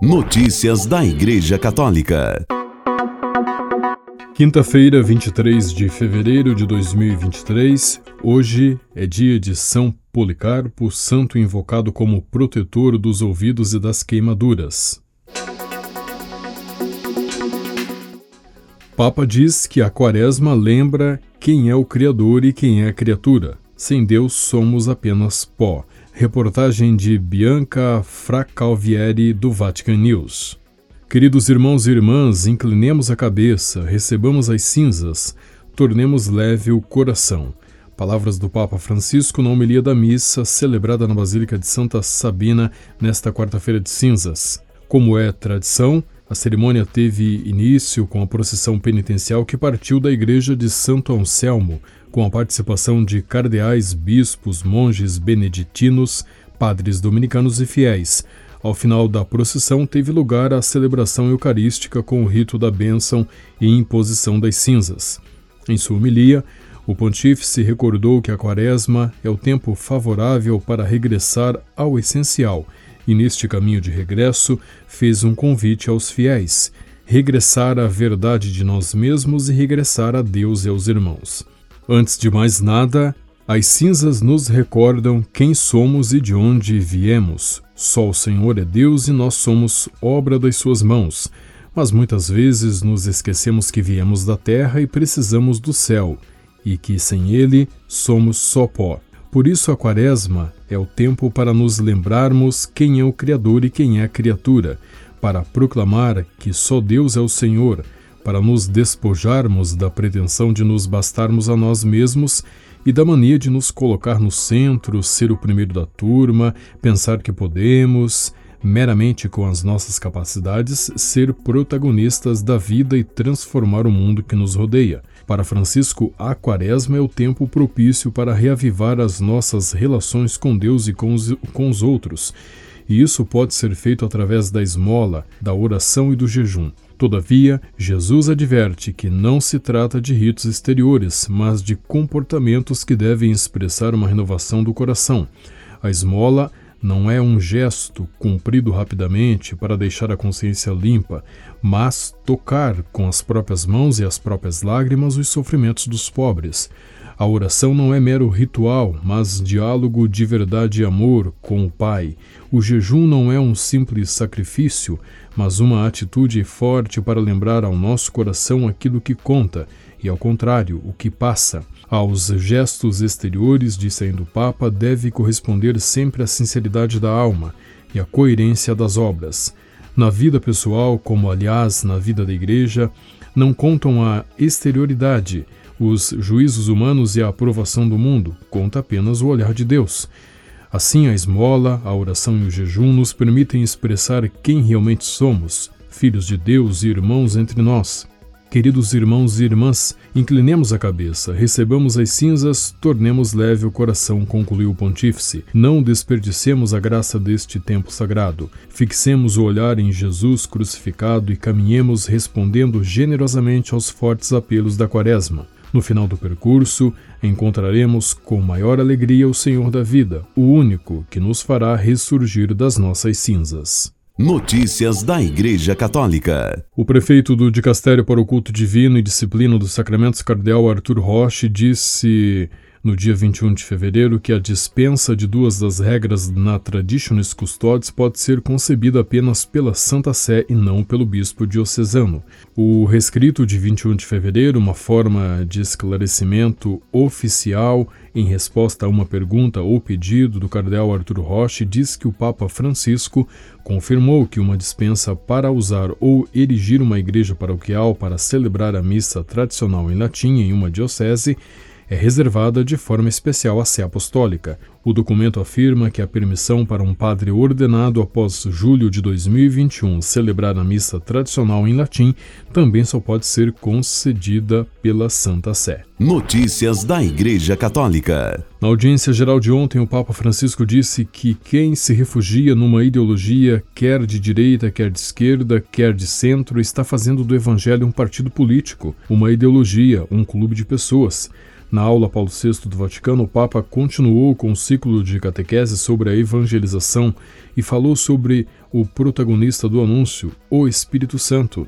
Notícias da Igreja Católica. Quinta-feira, 23 de fevereiro de 2023. Hoje é dia de São Policarpo, santo invocado como protetor dos ouvidos e das queimaduras. Papa diz que a Quaresma lembra quem é o Criador e quem é a criatura. Sem Deus somos apenas pó. Reportagem de Bianca Fracalvieri do Vatican News. Queridos irmãos e irmãs, inclinemos a cabeça, recebamos as cinzas, tornemos leve o coração. Palavras do Papa Francisco na homilia da missa celebrada na Basílica de Santa Sabina nesta quarta-feira de cinzas. Como é tradição, a cerimônia teve início com a procissão penitencial que partiu da igreja de Santo Anselmo, com a participação de cardeais, bispos, monges beneditinos, padres dominicanos e fiéis. Ao final da procissão teve lugar a celebração eucarística com o rito da bênção e imposição das cinzas. Em sua homilia, o pontífice recordou que a quaresma é o tempo favorável para regressar ao essencial e, neste caminho de regresso, fez um convite aos fiéis: regressar à verdade de nós mesmos e regressar a Deus e aos irmãos. Antes de mais nada, as cinzas nos recordam quem somos e de onde viemos. Só o Senhor é Deus e nós somos obra das suas mãos. Mas muitas vezes nos esquecemos que viemos da terra e precisamos do céu, e que sem ele somos só pó. Por isso, a Quaresma é o tempo para nos lembrarmos quem é o Criador e quem é a criatura, para proclamar que só Deus é o Senhor, para nos despojarmos da pretensão de nos bastarmos a nós mesmos e da mania de nos colocar no centro, ser o primeiro da turma, pensar que podemos, meramente com as nossas capacidades, ser protagonistas da vida e transformar o mundo que nos rodeia. Para Francisco, a Quaresma é o tempo propício para reavivar as nossas relações com Deus e com os, com os outros. E isso pode ser feito através da esmola, da oração e do jejum. Todavia, Jesus adverte que não se trata de ritos exteriores, mas de comportamentos que devem expressar uma renovação do coração. A esmola não é um gesto cumprido rapidamente para deixar a consciência limpa, mas tocar com as próprias mãos e as próprias lágrimas os sofrimentos dos pobres. A oração não é mero ritual, mas diálogo de verdade e amor com o Pai. O jejum não é um simples sacrifício, mas uma atitude forte para lembrar ao nosso coração aquilo que conta e, ao contrário, o que passa. Aos gestos exteriores, disse ainda o Papa, deve corresponder sempre a sinceridade da alma e a coerência das obras. Na vida pessoal, como aliás na vida da Igreja, não contam a exterioridade, os juízos humanos e a aprovação do mundo, conta apenas o olhar de Deus. Assim, a esmola, a oração e o jejum nos permitem expressar quem realmente somos, filhos de Deus e irmãos entre nós. Queridos irmãos e irmãs, inclinemos a cabeça, recebamos as cinzas, tornemos leve o coração, concluiu o pontífice. Não desperdicemos a graça deste tempo sagrado. Fixemos o olhar em Jesus crucificado e caminhemos respondendo generosamente aos fortes apelos da Quaresma. No final do percurso, encontraremos com maior alegria o Senhor da vida, o único que nos fará ressurgir das nossas cinzas. Notícias da Igreja Católica. O prefeito do Dicastério para o Culto Divino e Disciplina dos Sacramentos, Cardeal Arthur Roche, disse no dia 21 de fevereiro que a dispensa de duas das regras na Traditionis Custodes pode ser concebida apenas pela Santa Sé e não pelo bispo diocesano. O rescrito de 21 de fevereiro, uma forma de esclarecimento oficial em resposta a uma pergunta ou pedido do cardeal Arthur Roche, diz que o Papa Francisco confirmou que uma dispensa para usar ou erigir uma igreja paroquial para celebrar a missa tradicional em latim em uma diocese é reservada de forma especial à Sé Apostólica. O documento afirma que a permissão para um padre ordenado após julho de 2021 celebrar a missa tradicional em latim também só pode ser concedida pela Santa Sé. Notícias da Igreja Católica. Na audiência geral de ontem, o Papa Francisco disse que quem se refugia numa ideologia, quer de direita, quer de esquerda, quer de centro, está fazendo do Evangelho um partido político, uma ideologia, um clube de pessoas. Na aula Paulo VI do Vaticano, o Papa continuou com o ciclo de catequese sobre a evangelização e falou sobre o protagonista do anúncio, o Espírito Santo.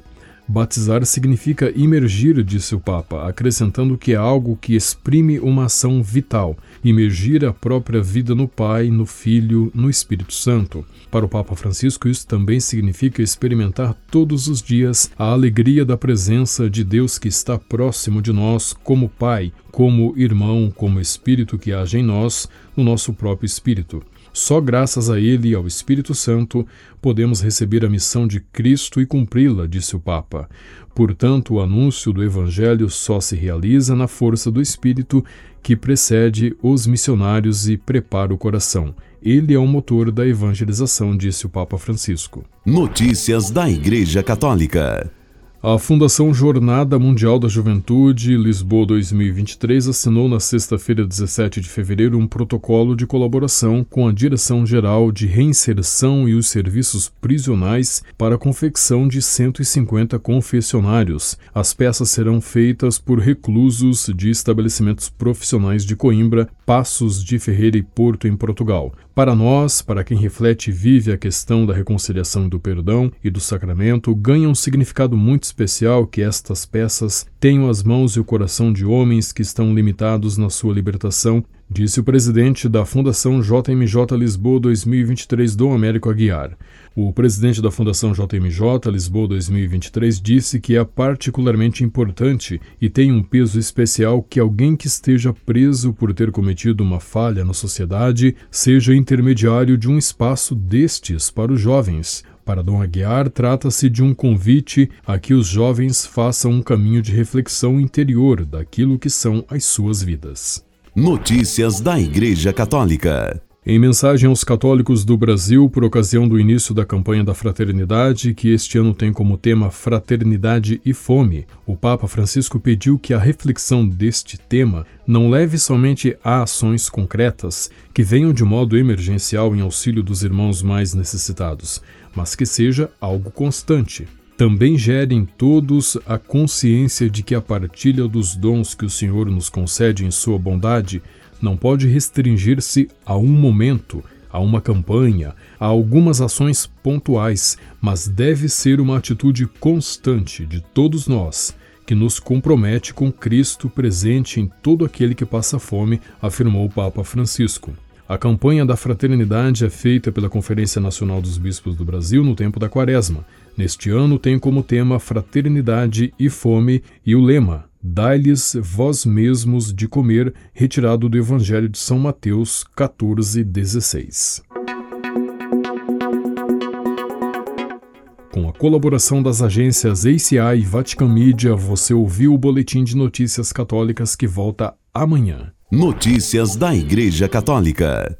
Batizar significa imergir, disse o Papa, acrescentando que é algo que exprime uma ação vital, imergir a própria vida no Pai, no Filho, no Espírito Santo. Para o Papa Francisco, isso também significa experimentar todos os dias a alegria da presença de Deus que está próximo de nós, como Pai, como irmão, como Espírito que age em nós, no nosso próprio Espírito. Só graças a Ele e ao Espírito Santo podemos receber a missão de Cristo e cumpri-la, disse o Papa. Portanto, o anúncio do Evangelho só se realiza na força do Espírito que precede os missionários e prepara o coração. Ele é o motor da evangelização, disse o Papa Francisco. Notícias da Igreja Católica. A Fundação Jornada Mundial da Juventude Lisboa 2023 assinou na sexta-feira, 17 de fevereiro, um protocolo de colaboração com a Direção-Geral de Reinserção e os Serviços Prisionais para a confecção de 150 confessionários. As peças serão feitas por reclusos de estabelecimentos profissionais de Coimbra, Passos de Ferreira e Porto, em Portugal. Para nós, para quem reflete e vive a questão da reconciliação e do perdão e do sacramento, ganha um significado muito especial que estas peças tenham as mãos e o coração de homens que estão limitados na sua libertação, disse o presidente da Fundação JMJ Lisboa 2023, Dom Américo Aguiar. O presidente da Fundação JMJ Lisboa 2023 disse que é particularmente importante e tem um peso especial que alguém que esteja preso por ter cometido uma falha na sociedade seja intermediário de um espaço destes para os jovens. Para Dom Aguiar, trata-se de um convite a que os jovens façam um caminho de reflexão interior daquilo que são as suas vidas. Notícias da Igreja Católica. Em mensagem aos católicos do Brasil por ocasião do início da campanha da Fraternidade, que este ano tem como tema Fraternidade e Fome, o Papa Francisco pediu que a reflexão deste tema não leve somente a ações concretas que venham de modo emergencial em auxílio dos irmãos mais necessitados, mas que seja algo constante. Também gere em todos a consciência de que a partilha dos dons que o Senhor nos concede em sua bondade não pode restringir-se a um momento, a uma campanha, a algumas ações pontuais, mas deve ser uma atitude constante de todos nós, que nos compromete com Cristo presente em todo aquele que passa fome, afirmou o Papa Francisco. A campanha da fraternidade é feita pela Conferência Nacional dos Bispos do Brasil no tempo da Quaresma. Neste ano tem como tema Fraternidade e Fome e o lema Dai-lhes vós mesmos de comer, retirado do Evangelho de São Mateus 14, 16. Com a colaboração das agências ACI e Vatican Media, você ouviu o Boletim de Notícias Católicas que volta amanhã. Notícias da Igreja Católica.